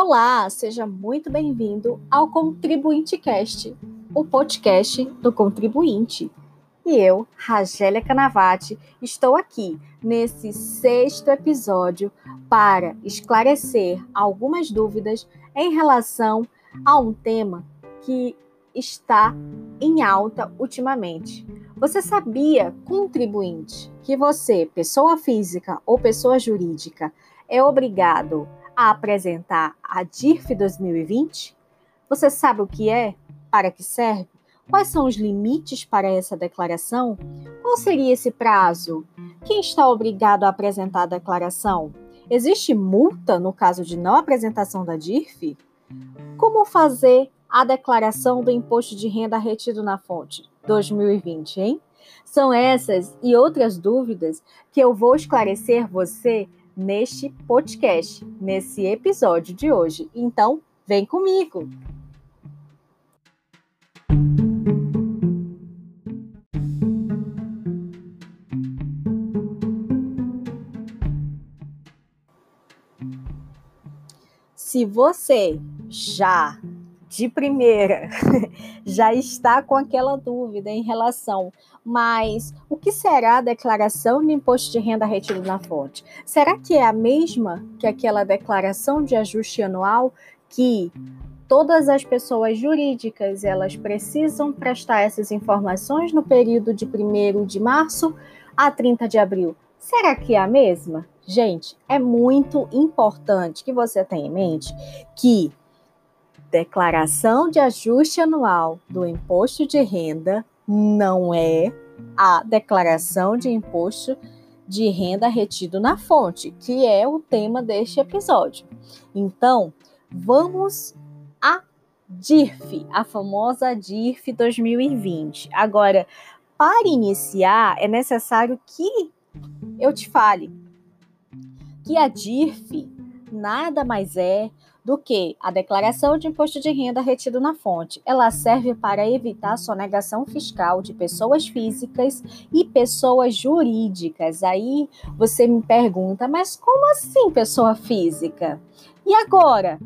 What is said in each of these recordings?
Olá, seja muito bem-vindo ao Contribuinte Cast, o podcast do contribuinte. E eu, Ragélia Canavati, estou aqui nesse sexto episódio para esclarecer algumas dúvidas em relação a um tema que está em alta ultimamente. Você sabia, contribuinte, que você, pessoa física ou pessoa jurídica, é obrigado a apresentar a DIRF 2020? Você sabe o que é? Para que serve? Quais são os limites para essa declaração? Qual seria esse prazo? Quem está obrigado a apresentar a declaração? Existe multa no caso de não apresentação da DIRF? Como fazer a declaração do imposto de renda retido na fonte 2020, hein? São essas e outras dúvidas que eu vou esclarecer você neste podcast, nesse episódio de hoje. Então, vem comigo! Se você já de primeira já está com aquela dúvida em relação, mas o que será a declaração de imposto de renda retido na fonte? Será que é a mesma que aquela declaração de ajuste anual que todas as pessoas jurídicas elas precisam prestar essas informações no período de 1 de março a 30 de abril? Será que é a mesma? Gente, é muito importante que você tenha em mente que declaração de ajuste anual do imposto de renda não é a declaração de imposto de renda retido na fonte, que é o tema deste episódio. Então, vamos a DIRF, a famosa DIRF 2020. Agora, para iniciar, é necessário que eu te fale que a DIRF nada mais é do que a declaração de imposto de renda retido na fonte. Ela serve para evitar a sonegação fiscal de pessoas físicas e pessoas jurídicas. Aí você me pergunta, mas como assim pessoa física? E agora?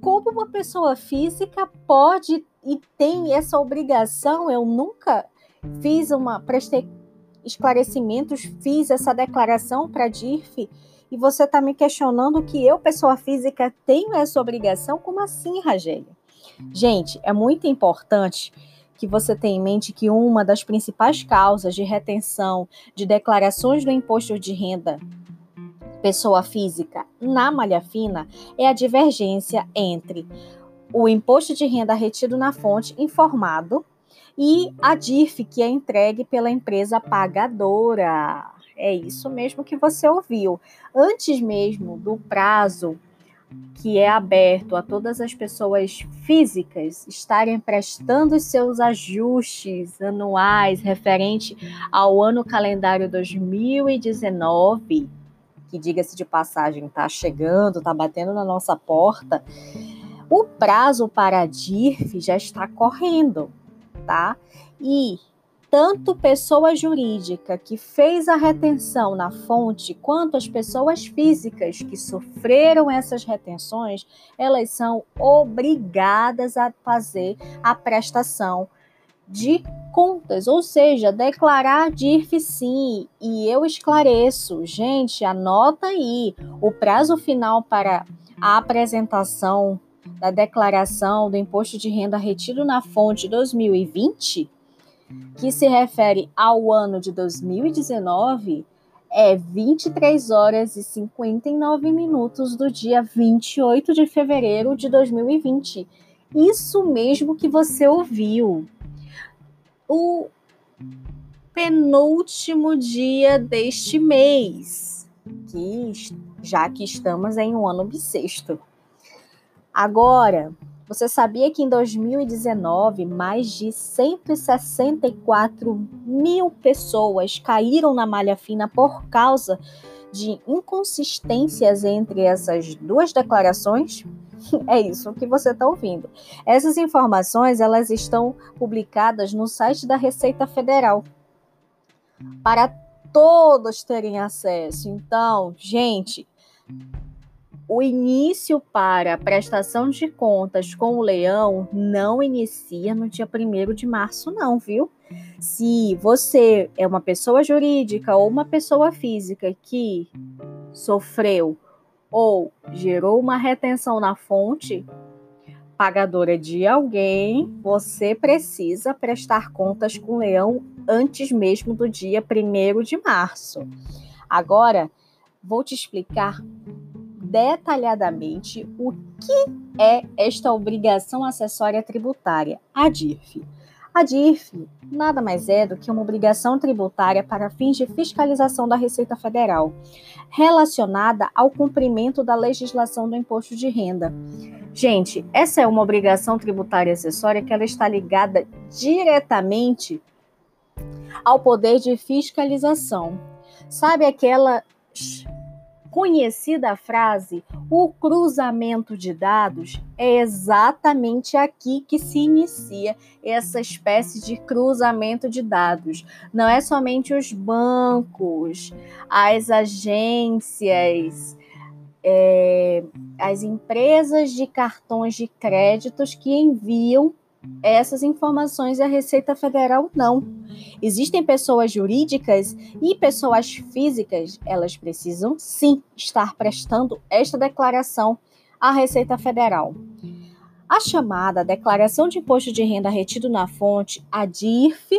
Como uma pessoa física pode e tem essa obrigação? Eu nunca fiz uma prestei esclarecimentos, fiz essa declaração para a DIRF e você está me questionando que eu, pessoa física, tenho essa obrigação? Como assim, Ragélia? Gente, é muito importante que você tenha em mente que uma das principais causas de retenção de declarações do imposto de renda pessoa física na malha fina é a divergência entre o imposto de renda retido na fonte informado e a DIRF que é entregue pela empresa pagadora. É isso mesmo que você ouviu. Antes mesmo do prazo que é aberto a todas as pessoas físicas estarem prestando os seus ajustes anuais referente ao ano calendário 2019, que diga-se de passagem está chegando, está batendo na nossa porta, o prazo para a DIRF já está correndo, tá? E tanto pessoa jurídica que fez a retenção na fonte, quanto as pessoas físicas que sofreram essas retenções, elas são obrigadas a fazer a prestação de contas, ou seja, declarar DIRF sim. E eu esclareço, gente, anota aí, o prazo final para a apresentação da declaração do imposto de renda retido na fonte 2020 que se refere ao ano de 2019, é 23 horas e 59 minutos do dia 28 de fevereiro de 2020. Isso mesmo que você ouviu. O penúltimo dia deste mês, que já que estamos em um ano bissexto. Agora, você sabia que em 2019 mais de 164 mil pessoas caíram na malha fina por causa de inconsistências entre essas duas declarações? É isso que você está ouvindo. Essas informações elas estão publicadas no site da Receita Federal para todos terem acesso. Então, gente, o início para a prestação de contas com o leão não inicia no dia 1 de março, não, viu? Se você é uma pessoa jurídica ou uma pessoa física que sofreu ou gerou uma retenção na fonte pagadora de alguém, você precisa prestar contas com o leão antes mesmo do dia 1 de março. Agora, vou te explicar detalhadamente o que é esta obrigação acessória tributária, a DIRF. A DIRF nada mais é do que uma obrigação tributária para fins de fiscalização da Receita Federal, relacionada ao cumprimento da legislação do imposto de renda. Gente, essa é uma obrigação tributária acessória que ela está ligada diretamente ao poder de fiscalização. Sabe aquela conhecida frase, o cruzamento de dados, é exatamente aqui que se inicia essa espécie de cruzamento de dados. Não é somente os bancos, as agências, é, as empresas de cartões de créditos que enviam essas informações à Receita Federal não. Existem pessoas jurídicas e pessoas físicas, elas precisam sim estar prestando esta declaração à Receita Federal. A chamada Declaração de Imposto de Renda Retido na Fonte, a DIRF,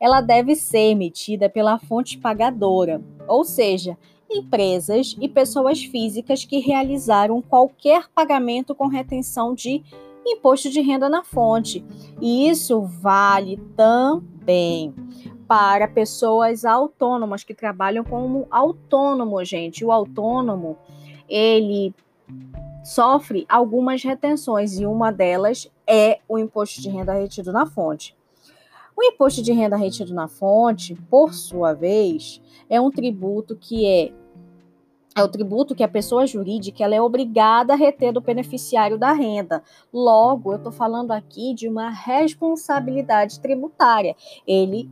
ela deve ser emitida pela fonte pagadora, ou seja, empresas e pessoas físicas que realizaram qualquer pagamento com retenção de imposto de renda na fonte. E isso vale também para pessoas autônomas que trabalham como autônomo, gente. O autônomo, ele sofre algumas retenções e uma delas é o imposto de renda retido na fonte. O imposto de renda retido na fonte, por sua vez, é um tributo que é é o tributo que a pessoa jurídica ela é obrigada a reter do beneficiário da renda. Logo, eu estou falando aqui de uma responsabilidade tributária. Ele,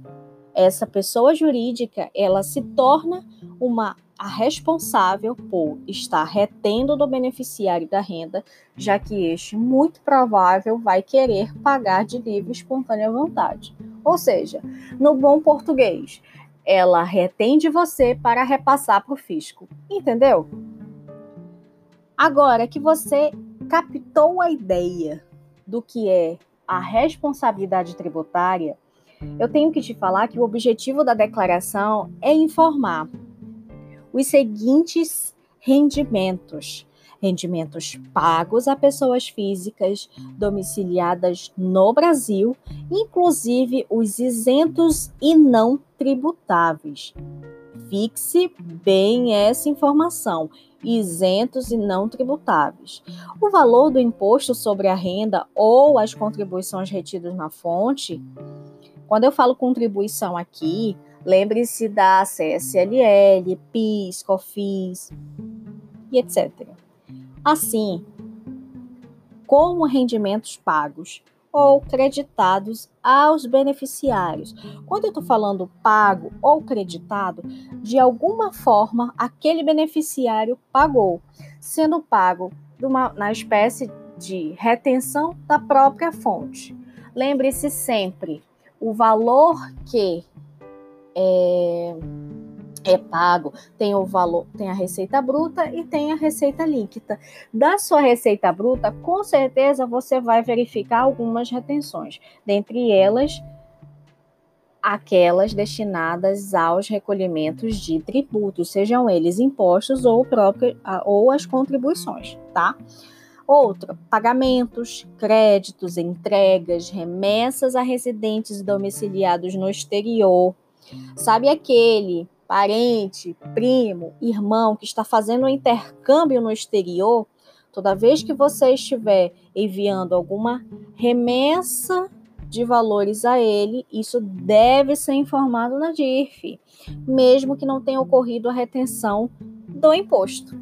essa pessoa jurídica, ela se torna uma a responsável por estar retendo do beneficiário da renda, já que este muito provável vai querer pagar de livre espontânea vontade. Ou seja, no bom português, ela retém de você para repassar para o fisco. Entendeu? Agora que você captou a ideia do que é a responsabilidade tributária, eu tenho que te falar que o objetivo da declaração é informar os seguintes rendimentos rendimentos pagos a pessoas físicas domiciliadas no Brasil, inclusive os isentos e não tributáveis. Fixe bem essa informação: isentos e não tributáveis. O valor do imposto sobre a renda ou as contribuições retidas na fonte. Quando eu falo contribuição aqui, lembre-se da CSLL, PIS, COFINS e etc assim como rendimentos pagos ou creditados aos beneficiários. Quando eu estou falando pago ou creditado, de alguma forma aquele beneficiário pagou, sendo pago uma, na espécie de retenção da própria fonte. Lembre-se sempre, o valor que é, é pago, tem o valor, tem a receita bruta e tem a receita líquida. Da sua receita bruta, com certeza você vai verificar algumas retenções, dentre elas aquelas destinadas aos recolhimentos de tributos, sejam eles impostos ou próprio, ou as contribuições, tá? Outro, pagamentos, créditos, entregas, remessas a residentes domiciliados no exterior. Sabe aquele parente, primo, irmão que está fazendo um intercâmbio no exterior, toda vez que você estiver enviando alguma remessa de valores a ele, isso deve ser informado na DIRF, mesmo que não tenha ocorrido a retenção do imposto.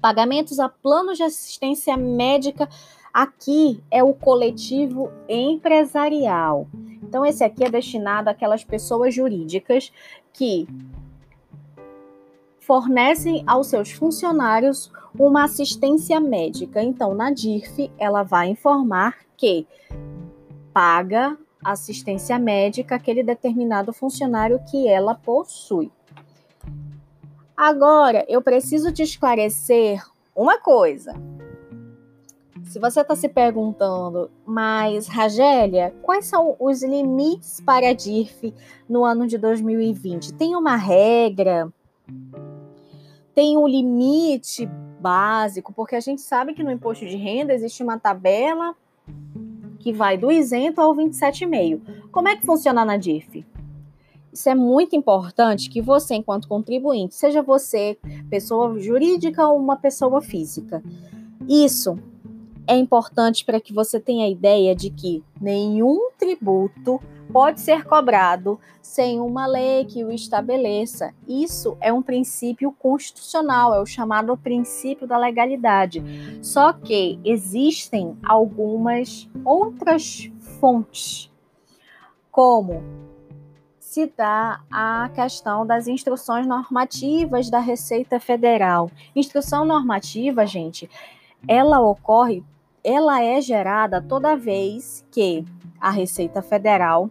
Pagamentos a planos de assistência médica aqui é o coletivo empresarial. Então, esse aqui é destinado àquelas pessoas jurídicas que fornecem aos seus funcionários uma assistência médica. Então, na DIRF, ela vai informar que paga assistência médica aquele determinado funcionário que ela possui. Agora, eu preciso te esclarecer uma coisa. Se você está se perguntando, mas Ragélia, quais são os limites para a DIRF no ano de 2020? Tem uma regra? Tem um limite básico? Porque a gente sabe que no imposto de renda existe uma tabela que vai do isento ao 27,5. Como é que funciona na DIRF? Isso é muito importante que você, enquanto contribuinte, seja você pessoa jurídica ou uma pessoa física, isso é importante para que você tenha a ideia de que nenhum tributo pode ser cobrado sem uma lei que o estabeleça. Isso é um princípio constitucional, é o chamado princípio da legalidade. Só que existem algumas outras fontes, como se dá a questão das instruções normativas da Receita Federal. Instrução normativa, gente, ela ocorre ela é gerada toda vez que a Receita Federal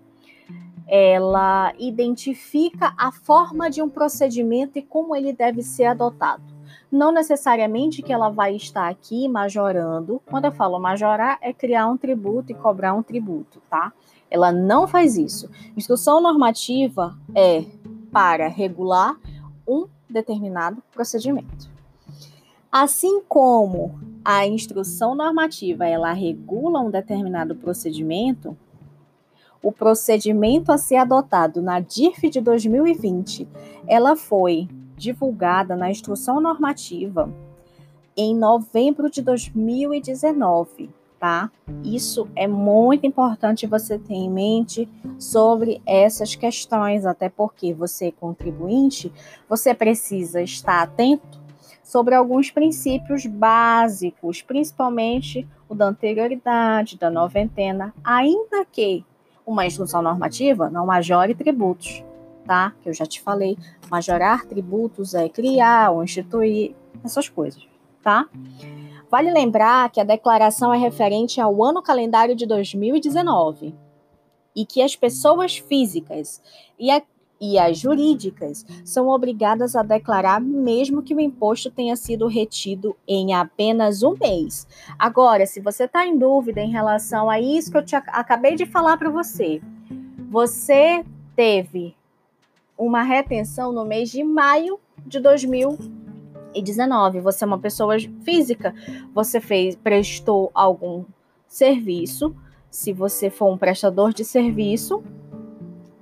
ela identifica a forma de um procedimento e como ele deve ser adotado. Não necessariamente que ela vai estar aqui majorando. Quando eu falo majorar, é criar um tributo e cobrar um tributo, tá? Ela não faz isso. Instrução normativa é para regular um determinado procedimento. Assim como a instrução normativa ela regula um determinado procedimento, o procedimento a ser adotado na DIRF de 2020, ela foi divulgada na instrução normativa em novembro de 2019, tá? Isso é muito importante você ter em mente sobre essas questões, até porque você contribuinte, você precisa estar atento sobre alguns princípios básicos, principalmente o da anterioridade, da noventena, ainda que uma instrução normativa não majore tributos, tá? Que eu já te falei, majorar tributos é criar ou instituir essas coisas, tá? Vale lembrar que a declaração é referente ao ano calendário de 2019 e que as pessoas físicas e a e as jurídicas são obrigadas a declarar mesmo que o imposto tenha sido retido em apenas um mês. Agora, se você está em dúvida em relação a isso que eu te acabei de falar para você, você teve uma retenção no mês de maio de 2019. Você é uma pessoa física, você fez, prestou algum serviço. Se você for um prestador de serviço,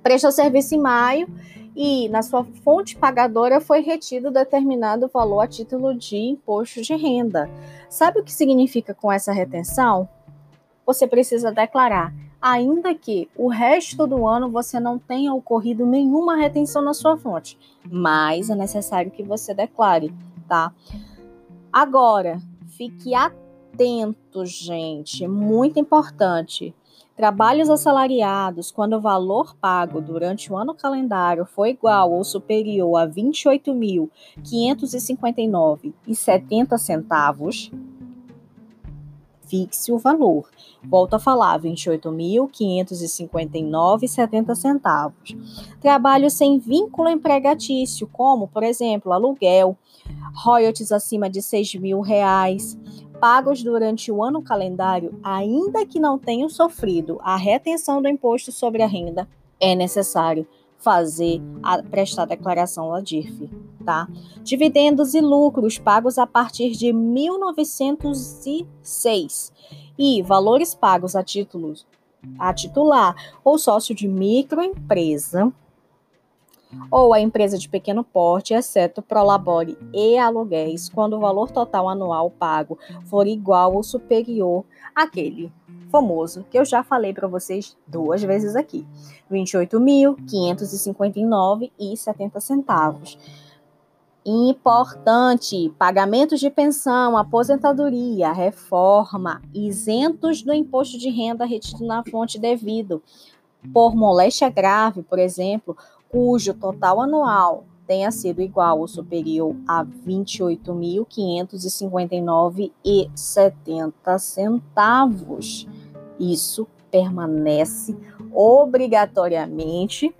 prestou serviço em maio e na sua fonte pagadora foi retido determinado valor a título de imposto de renda. Sabe o que significa com essa retenção? Você precisa declarar, ainda que o resto do ano você não tenha ocorrido nenhuma retenção na sua fonte, mas é necessário que você declare, tá? Agora, fique atento, gente, muito importante. Trabalhos assalariados, quando o valor pago durante o ano calendário for igual ou superior a R$ 28.559,70 centavos, fixe o valor. Volto a falar, R$ 28.559,70 centavos. Trabalho sem vínculo empregatício, como, por exemplo, aluguel, royalties acima de 6 mil reais, pagos durante o ano calendário, ainda que não tenham sofrido a retenção do imposto sobre a renda, é necessário fazer a, prestar declaração da DIRF, tá? Dividendos e lucros pagos a partir de 1906 e valores pagos a títulos a titular ou sócio de microempresa ou a empresa de pequeno porte, exceto prolabore e aluguéis, quando o valor total anual pago for igual ou superior àquele famoso que eu já falei para vocês duas vezes aqui, R$ 28.559,70 centavos. Importante: pagamentos de pensão, aposentadoria, reforma, isentos do imposto de renda retido na fonte devido. Por moléstia grave, por exemplo, cujo total anual tenha sido igual ou superior a R$ 28.559,70 centavos. Isso permanece obrigatoriamente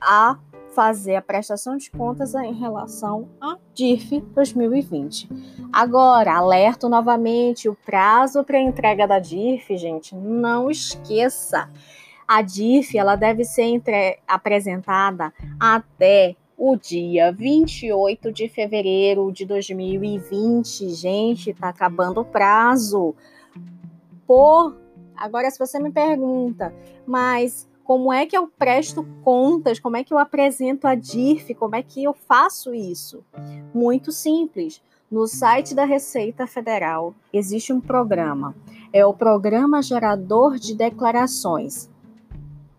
a fazer a prestação de contas em relação a DIF 2020. Agora, alerto novamente, o prazo para entrega da DIF, gente, não esqueça. A DIF ela deve ser entre... apresentada até o dia 28 de fevereiro de 2020. Gente, tá acabando o prazo. Por agora se você me pergunta, mas como é que eu presto contas? Como é que eu apresento a DIRF? Como é que eu faço isso? Muito simples. No site da Receita Federal existe um programa. É o Programa Gerador de Declarações.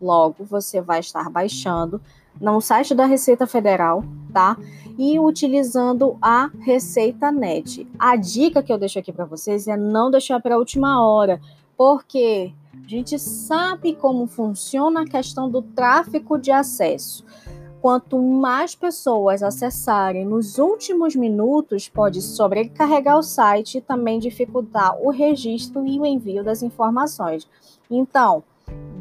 Logo, você vai estar baixando no site da Receita Federal, tá? E utilizando a Receita Net. A dica que eu deixo aqui para vocês é não deixar para a última hora, porque a gente sabe como funciona a questão do tráfego de acesso. Quanto mais pessoas acessarem nos últimos minutos, pode sobrecarregar o site e também dificultar o registro e o envio das informações. Então,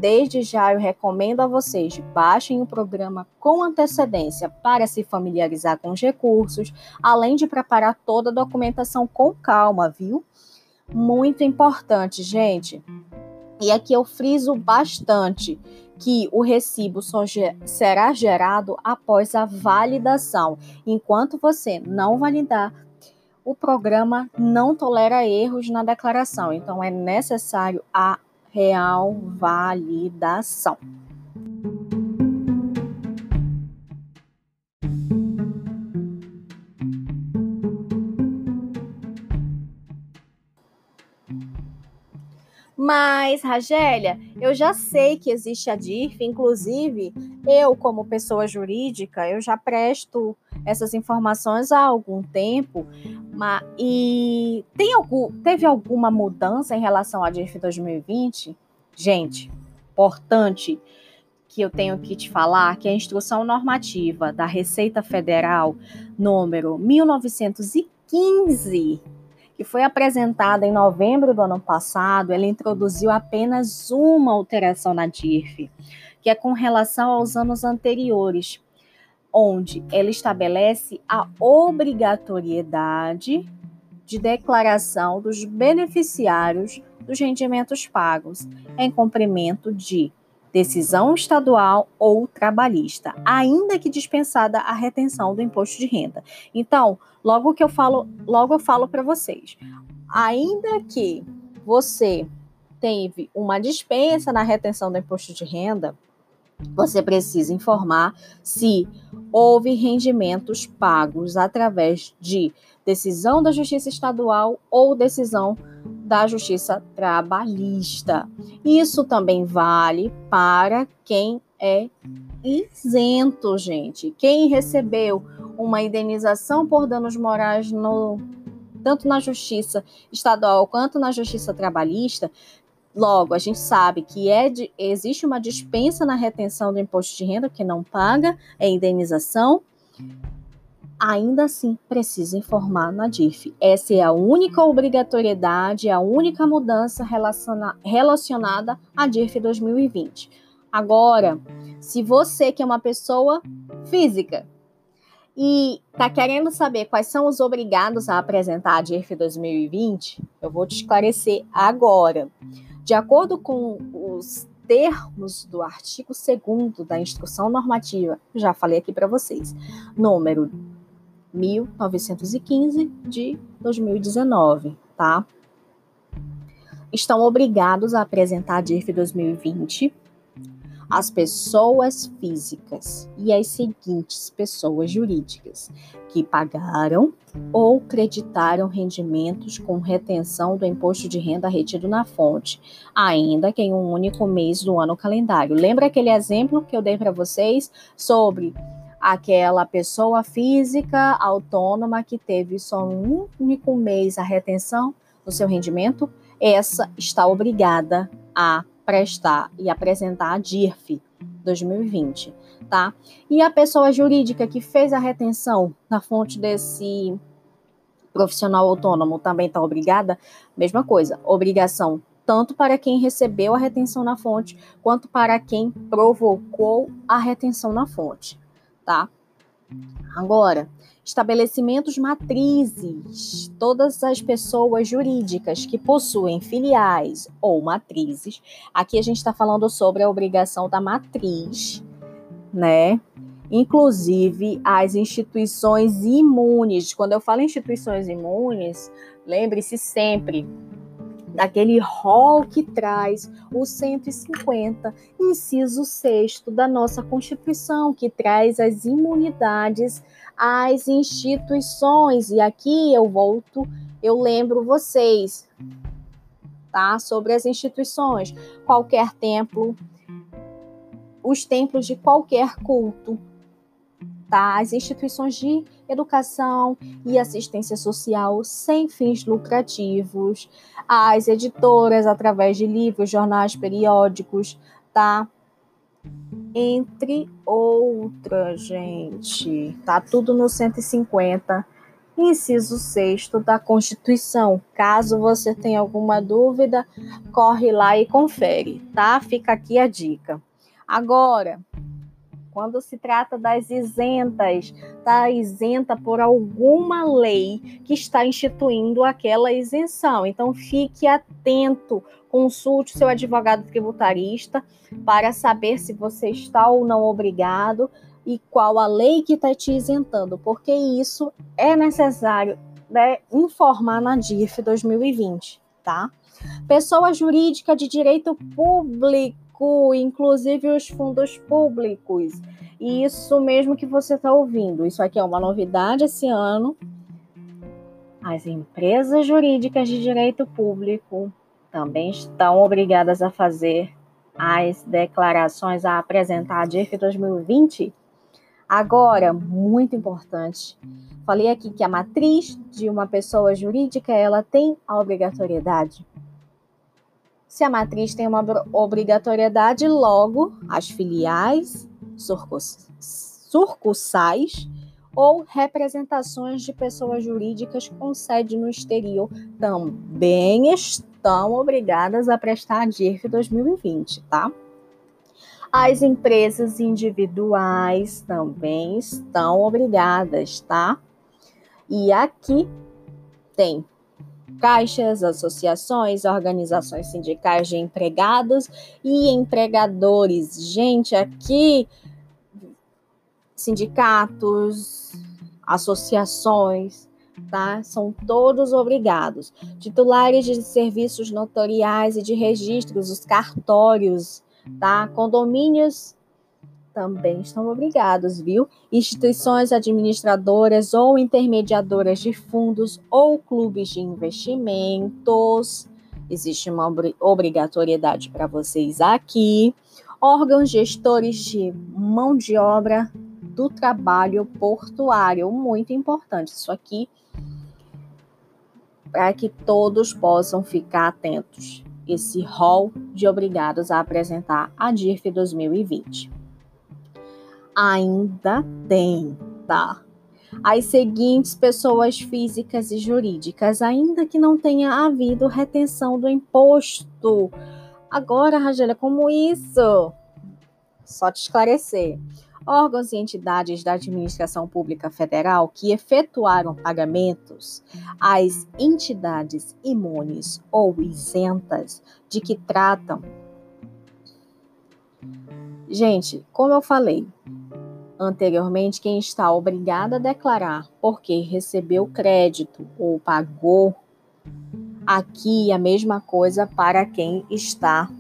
desde já eu recomendo a vocês baixem o programa com antecedência para se familiarizar com os recursos, além de preparar toda a documentação com calma, viu? Muito importante, gente. E aqui eu friso bastante que o recibo só será gerado após a validação. Enquanto você não validar, o programa não tolera erros na declaração. Então é necessário a real validação. Mas, Ragélia, eu já sei que existe a DIRF, inclusive eu, como pessoa jurídica, eu já presto essas informações há algum tempo. Mas, e tem algum, teve alguma mudança em relação à DIRF 2020? Gente, importante que eu tenho que te falar que a instrução normativa da Receita Federal número 1915 que foi apresentada em novembro do ano passado, ela introduziu apenas uma alteração na DIRF, que é com relação aos anos anteriores, onde ela estabelece a obrigatoriedade de declaração dos beneficiários dos rendimentos pagos em cumprimento de decisão estadual ou trabalhista, ainda que dispensada a retenção do imposto de renda. Então, logo que eu falo, logo eu falo para vocês, ainda que você teve uma dispensa na retenção do imposto de renda, você precisa informar se houve rendimentos pagos através de decisão da Justiça Estadual ou decisão da Justiça Trabalhista. Isso também vale para quem é isento, gente. Quem recebeu uma indenização por danos morais no tanto na Justiça Estadual quanto na Justiça Trabalhista, Logo, a gente sabe que é de, existe uma dispensa na retenção do imposto de renda que não paga, é indenização ainda assim precisa informar na DIF. Essa é a única obrigatoriedade, a única mudança relaciona relacionada à DIF 2020. Agora, se você que é uma pessoa física e está querendo saber quais são os obrigados a apresentar a DIRF 2020, eu vou te esclarecer agora. De acordo com os termos do artigo 2 da Instrução Normativa, já falei aqui para vocês, número 1915 de 2019, tá? Estão obrigados a apresentar a DIRF 2020 as pessoas físicas e as seguintes pessoas jurídicas que pagaram ou creditaram rendimentos com retenção do imposto de renda retido na fonte, ainda que em um único mês do ano calendário. Lembra aquele exemplo que eu dei para vocês sobre aquela pessoa física autônoma que teve só um único mês a retenção do seu rendimento, essa está obrigada a prestar e apresentar a DIRF 2020, tá? E a pessoa jurídica que fez a retenção na fonte desse profissional autônomo também está obrigada? Mesma coisa, obrigação tanto para quem recebeu a retenção na fonte, quanto para quem provocou a retenção na fonte, tá? Agora, estabelecimentos matrizes. Todas as pessoas jurídicas que possuem filiais ou matrizes. Aqui a gente está falando sobre a obrigação da matriz, né? Inclusive as instituições imunes. Quando eu falo instituições imunes, lembre-se sempre daquele rol que traz o 150, inciso 6 da nossa Constituição, que traz as imunidades às instituições. E aqui eu volto, eu lembro vocês, tá? Sobre as instituições. Qualquer templo, os templos de qualquer culto, tá? As instituições de educação e assistência social sem fins lucrativos, as editoras através de livros, jornais, periódicos, tá? Entre outras, gente. Tá tudo no 150, inciso 6 da Constituição. Caso você tenha alguma dúvida, corre lá e confere, tá? Fica aqui a dica. Agora, quando se trata das isentas, está isenta por alguma lei que está instituindo aquela isenção. Então fique atento, consulte seu advogado tributarista para saber se você está ou não obrigado e qual a lei que está te isentando, porque isso é necessário né, informar na DIF 2020, tá? Pessoa jurídica de direito público inclusive os fundos públicos. E isso mesmo que você está ouvindo. Isso aqui é uma novidade esse ano. As empresas jurídicas de direito público também estão obrigadas a fazer as declarações a apresentar a DIF 2020. Agora, muito importante, falei aqui que a matriz de uma pessoa jurídica ela tem a obrigatoriedade se a matriz tem uma obrigatoriedade, logo as filiais, sucursais ou representações de pessoas jurídicas com sede no exterior também estão obrigadas a prestar a DIRF 2020, tá? As empresas individuais também estão obrigadas, tá? E aqui tem caixas, associações, organizações sindicais de empregados e empregadores. Gente, aqui sindicatos, associações, tá? São todos obrigados. Titulares de serviços notoriais e de registros, os cartórios, tá? Condomínios também estão obrigados, viu? Instituições administradoras ou intermediadoras de fundos ou clubes de investimentos. Existe uma obrigatoriedade para vocês aqui. Órgãos gestores de mão de obra do trabalho portuário. Muito importante isso aqui, para que todos possam ficar atentos. Esse rol de obrigados a apresentar a DIRF 2020 ainda tem, tá? As seguintes pessoas físicas e jurídicas, ainda que não tenha havido retenção do imposto. Agora, Ragélia, como isso? Só te esclarecer. Órgãos e entidades da administração pública federal que efetuaram pagamentos às entidades imunes ou isentas de que tratam. Gente, como eu falei, anteriormente, quem está obrigado a declarar porque recebeu crédito ou pagou, aqui a mesma coisa para quem está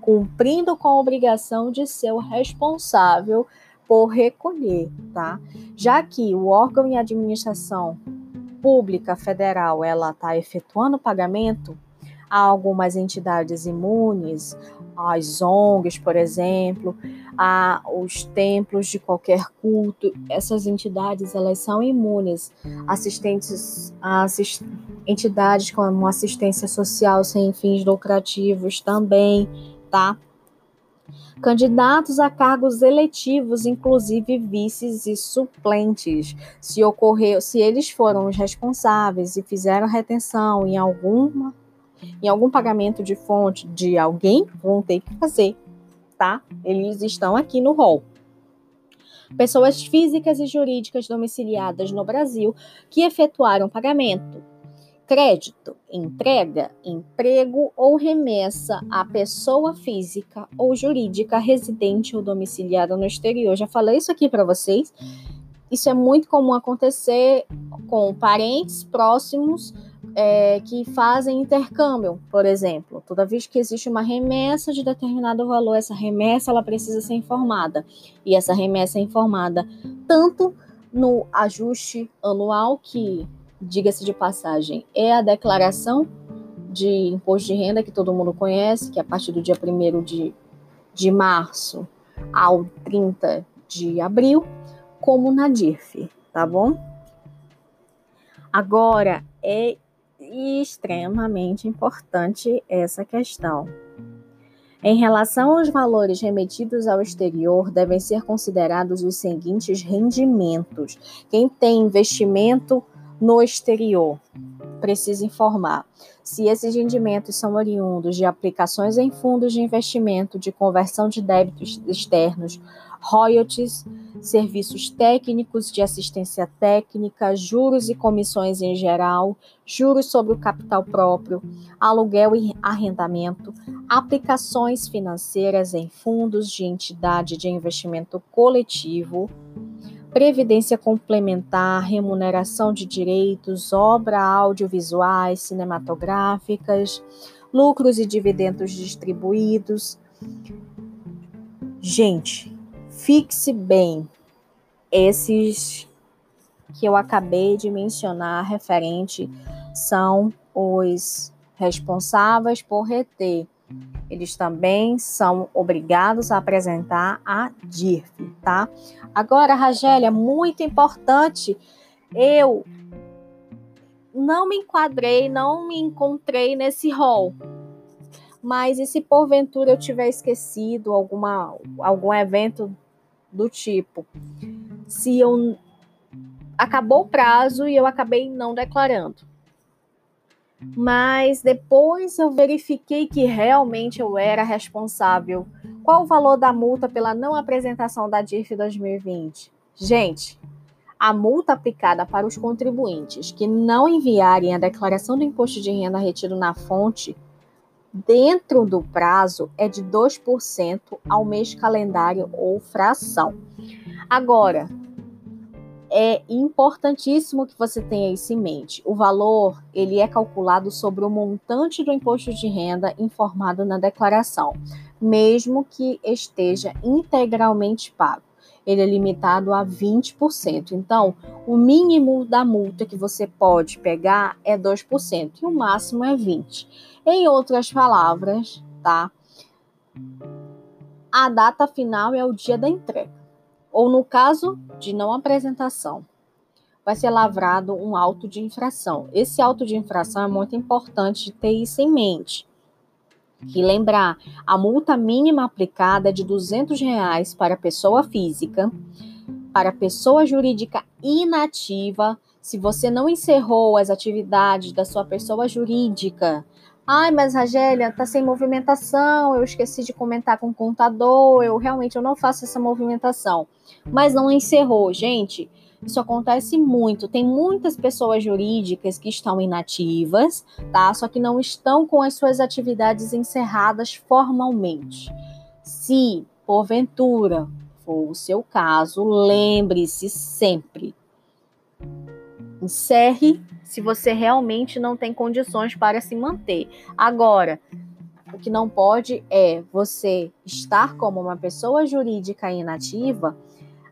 cumprindo com a obrigação de ser o responsável por recolher, tá? Já que o órgão e administração pública federal ela está efetuando o pagamento, há algumas entidades imunes, as ONGs, por exemplo, a, os templos de qualquer culto, essas entidades elas são imunes, assistentes, assist, entidades como assistência social sem fins lucrativos também, tá? candidatos a cargos eletivos, inclusive vices e suplentes. Se ocorreu, se eles foram os responsáveis e fizeram retenção em alguma em algum pagamento de fonte de alguém, vão ter que fazer, tá? Eles estão aqui no rol. Pessoas físicas e jurídicas domiciliadas no Brasil que efetuaram pagamento crédito, entrega, emprego ou remessa à pessoa física ou jurídica residente ou domiciliada no exterior. Já falei isso aqui para vocês. Isso é muito comum acontecer com parentes próximos é, que fazem intercâmbio, por exemplo. Toda vez que existe uma remessa de determinado valor, essa remessa ela precisa ser informada. E essa remessa é informada tanto no ajuste anual que diga-se de passagem, é a declaração de imposto de renda que todo mundo conhece, que a partir do dia 1 de, de março ao 30 de abril, como na DIRF, tá bom? Agora, é extremamente importante essa questão. Em relação aos valores remetidos ao exterior, devem ser considerados os seguintes rendimentos. Quem tem investimento no exterior. Precisa informar se esses rendimentos são oriundos de aplicações em fundos de investimento, de conversão de débitos externos, royalties, serviços técnicos de assistência técnica, juros e comissões em geral, juros sobre o capital próprio, aluguel e arrendamento, aplicações financeiras em fundos de entidade de investimento coletivo, previdência complementar, remuneração de direitos, obra audiovisuais, cinematográficas, lucros e dividendos distribuídos. Gente, fixe bem esses que eu acabei de mencionar referente são os responsáveis por reter eles também são obrigados a apresentar a DIRF, tá? Agora, Ragélia, muito importante, eu não me enquadrei, não me encontrei nesse rol. Mas e se porventura eu tiver esquecido alguma, algum evento do tipo? Se eu acabou o prazo e eu acabei não declarando mas depois eu verifiquei que realmente eu era responsável. Qual o valor da multa pela não apresentação da DIRF 2020? Gente, a multa aplicada para os contribuintes que não enviarem a declaração do imposto de renda retido na fonte dentro do prazo é de 2% ao mês calendário ou fração. Agora, é importantíssimo que você tenha isso em mente. O valor ele é calculado sobre o montante do imposto de renda informado na declaração, mesmo que esteja integralmente pago. Ele é limitado a 20%. Então, o mínimo da multa que você pode pegar é 2% e o máximo é 20%. Em outras palavras, tá? A data final é o dia da entrega ou no caso de não apresentação, vai ser lavrado um auto de infração. Esse auto de infração é muito importante ter isso em mente. Que lembrar, a multa mínima aplicada é de 200 reais para pessoa física, para pessoa jurídica inativa, se você não encerrou as atividades da sua pessoa jurídica Ai, mas Ragélia, tá sem movimentação, eu esqueci de comentar com o contador, eu realmente eu não faço essa movimentação. Mas não encerrou, gente. Isso acontece muito. Tem muitas pessoas jurídicas que estão inativas, tá? Só que não estão com as suas atividades encerradas formalmente. Se, porventura, for o seu caso, lembre-se sempre. Encerre se você realmente não tem condições para se manter. Agora, o que não pode é você estar como uma pessoa jurídica inativa,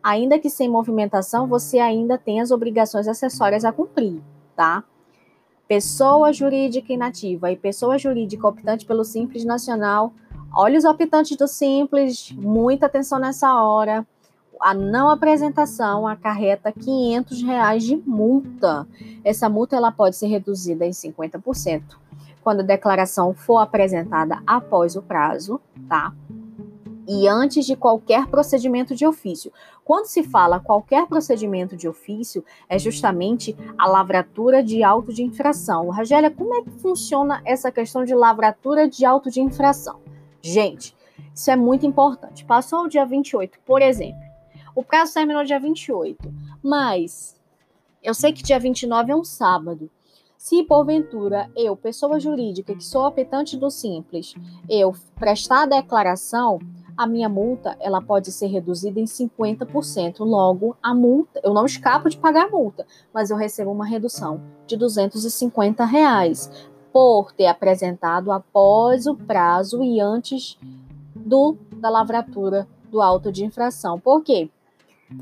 ainda que sem movimentação, você ainda tem as obrigações acessórias a cumprir, tá? Pessoa jurídica inativa e pessoa jurídica optante pelo Simples Nacional. Olha os optantes do Simples, muita atenção nessa hora a não apresentação acarreta 500 reais de multa. Essa multa ela pode ser reduzida em 50% quando a declaração for apresentada após o prazo, tá? E antes de qualquer procedimento de ofício. Quando se fala qualquer procedimento de ofício, é justamente a lavratura de auto de infração. Rogélia, como é que funciona essa questão de lavratura de auto de infração? Gente, isso é muito importante. Passou o dia 28, por exemplo. O prazo terminou dia 28, mas eu sei que dia 29 é um sábado. Se porventura eu, pessoa jurídica que sou apetante do simples, eu prestar a declaração, a minha multa ela pode ser reduzida em 50%. Logo, a multa, eu não escapo de pagar a multa, mas eu recebo uma redução de 250 reais por ter apresentado após o prazo e antes do da lavratura do auto de infração. Por quê?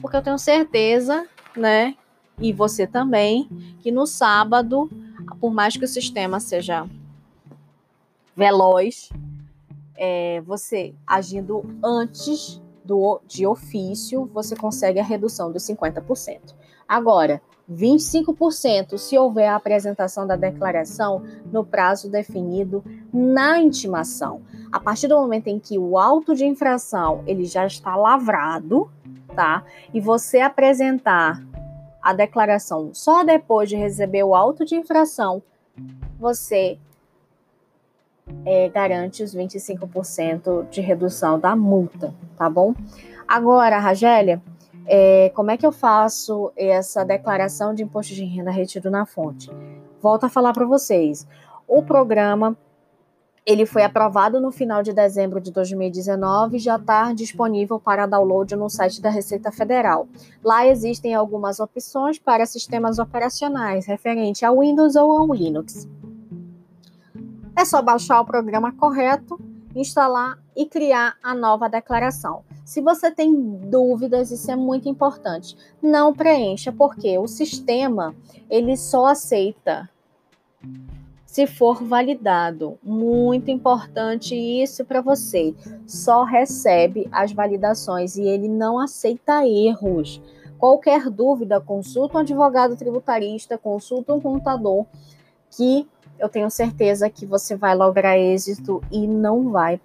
Porque eu tenho certeza, né, e você também, que no sábado, por mais que o sistema seja veloz, é, você agindo antes do, de ofício, você consegue a redução dos 50%. Agora, 25% se houver a apresentação da declaração no prazo definido na intimação. A partir do momento em que o auto de infração ele já está lavrado, tá? E você apresentar a declaração só depois de receber o auto de infração, você é, garante os 25% de redução da multa, tá bom? Agora, Ragélia, é, como é que eu faço essa declaração de imposto de renda retido na fonte? Volto a falar para vocês. O programa ele foi aprovado no final de dezembro de 2019 e já está disponível para download no site da Receita Federal. Lá existem algumas opções para sistemas operacionais referente ao Windows ou ao Linux. É só baixar o programa correto, instalar e criar a nova declaração. Se você tem dúvidas, isso é muito importante. Não preencha, porque o sistema ele só aceita se for validado. Muito importante isso para você. Só recebe as validações e ele não aceita erros. Qualquer dúvida, consulta um advogado tributarista, consulta um contador que eu tenho certeza que você vai lograr êxito e não vai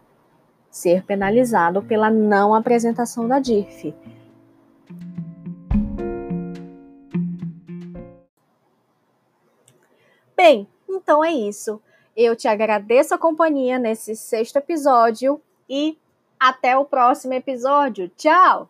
ser penalizado pela não apresentação da DIRF. Bem, então é isso. Eu te agradeço a companhia nesse sexto episódio e até o próximo episódio. Tchau!